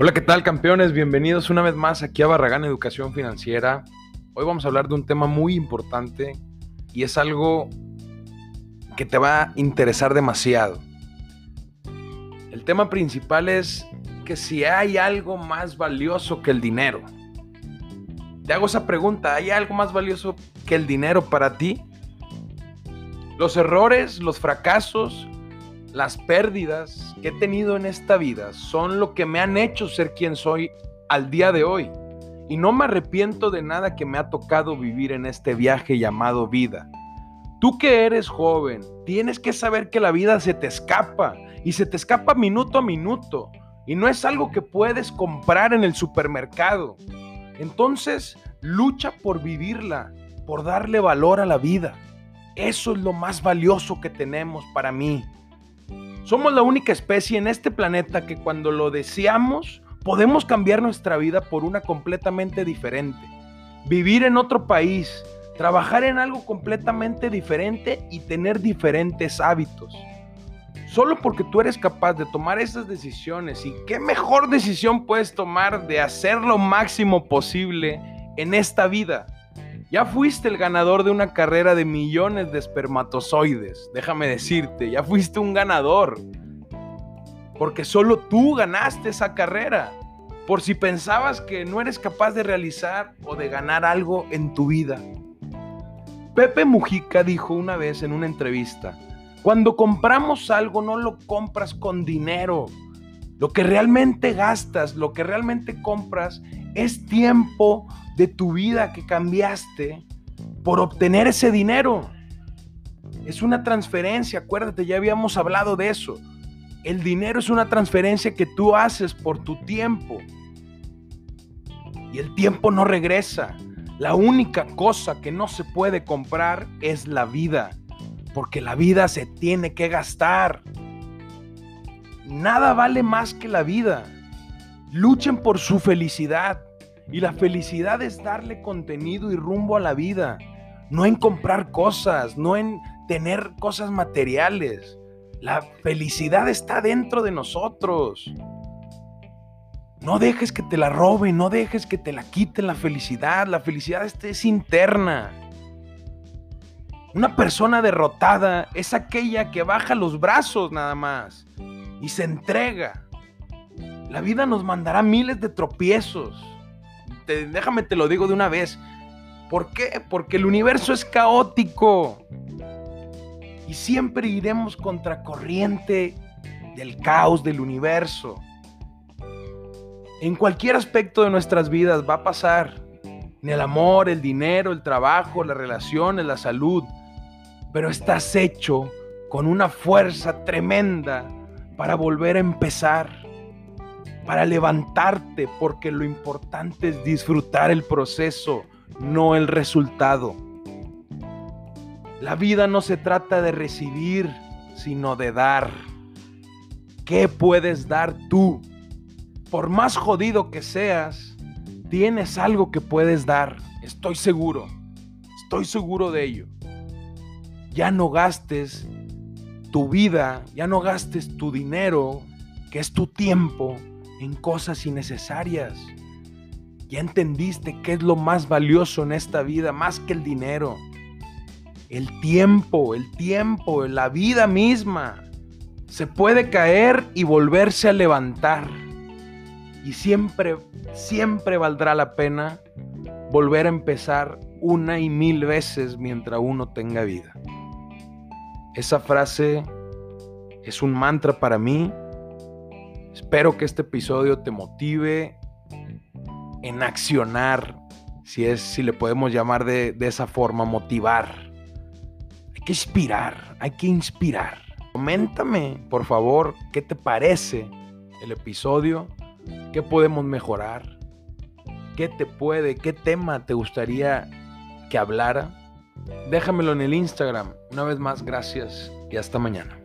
Hola, ¿qué tal campeones? Bienvenidos una vez más aquí a Barragán Educación Financiera. Hoy vamos a hablar de un tema muy importante y es algo que te va a interesar demasiado. El tema principal es que si hay algo más valioso que el dinero. Te hago esa pregunta, ¿hay algo más valioso que el dinero para ti? Los errores, los fracasos, las pérdidas que he tenido en esta vida son lo que me han hecho ser quien soy al día de hoy. Y no me arrepiento de nada que me ha tocado vivir en este viaje llamado vida. Tú que eres joven, tienes que saber que la vida se te escapa y se te escapa minuto a minuto. Y no es algo que puedes comprar en el supermercado. Entonces, lucha por vivirla, por darle valor a la vida. Eso es lo más valioso que tenemos para mí. Somos la única especie en este planeta que cuando lo deseamos podemos cambiar nuestra vida por una completamente diferente. Vivir en otro país, trabajar en algo completamente diferente y tener diferentes hábitos. Solo porque tú eres capaz de tomar esas decisiones y qué mejor decisión puedes tomar de hacer lo máximo posible en esta vida. Ya fuiste el ganador de una carrera de millones de espermatozoides, déjame decirte, ya fuiste un ganador. Porque solo tú ganaste esa carrera. Por si pensabas que no eres capaz de realizar o de ganar algo en tu vida. Pepe Mujica dijo una vez en una entrevista, cuando compramos algo no lo compras con dinero. Lo que realmente gastas, lo que realmente compras es tiempo de tu vida que cambiaste por obtener ese dinero. Es una transferencia, acuérdate, ya habíamos hablado de eso. El dinero es una transferencia que tú haces por tu tiempo. Y el tiempo no regresa. La única cosa que no se puede comprar es la vida. Porque la vida se tiene que gastar. Nada vale más que la vida. Luchen por su felicidad. Y la felicidad es darle contenido y rumbo a la vida. No en comprar cosas, no en tener cosas materiales. La felicidad está dentro de nosotros. No dejes que te la roben, no dejes que te la quiten la felicidad. La felicidad es interna. Una persona derrotada es aquella que baja los brazos nada más y se entrega. La vida nos mandará miles de tropiezos déjame te lo digo de una vez. ¿Por qué? Porque el universo es caótico. Y siempre iremos contracorriente del caos del universo. En cualquier aspecto de nuestras vidas va a pasar. En el amor, el dinero, el trabajo, las relaciones, la salud. Pero estás hecho con una fuerza tremenda para volver a empezar para levantarte, porque lo importante es disfrutar el proceso, no el resultado. La vida no se trata de recibir, sino de dar. ¿Qué puedes dar tú? Por más jodido que seas, tienes algo que puedes dar. Estoy seguro. Estoy seguro de ello. Ya no gastes tu vida, ya no gastes tu dinero, que es tu tiempo, en cosas innecesarias. Ya entendiste qué es lo más valioso en esta vida, más que el dinero. El tiempo, el tiempo, la vida misma. Se puede caer y volverse a levantar. Y siempre, siempre valdrá la pena volver a empezar una y mil veces mientras uno tenga vida. Esa frase es un mantra para mí Espero que este episodio te motive en accionar, si es, si le podemos llamar de, de esa forma, motivar. Hay que inspirar, hay que inspirar. Coméntame, por favor, qué te parece el episodio, qué podemos mejorar, qué te puede, qué tema te gustaría que hablara. Déjamelo en el Instagram. Una vez más, gracias y hasta mañana.